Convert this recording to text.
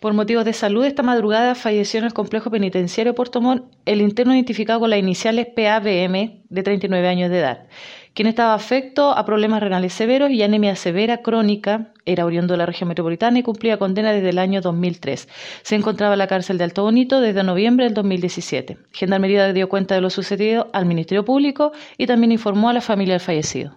Por motivos de salud, esta madrugada falleció en el complejo penitenciario Puerto Montt el interno identificado con las iniciales PABM de 39 años de edad, quien estaba afecto a problemas renales severos y anemia severa crónica, era oriundo de la región metropolitana y cumplía condena desde el año 2003. Se encontraba en la cárcel de Alto Bonito desde noviembre del 2017. Gendarmería dio cuenta de lo sucedido al Ministerio Público y también informó a la familia del fallecido.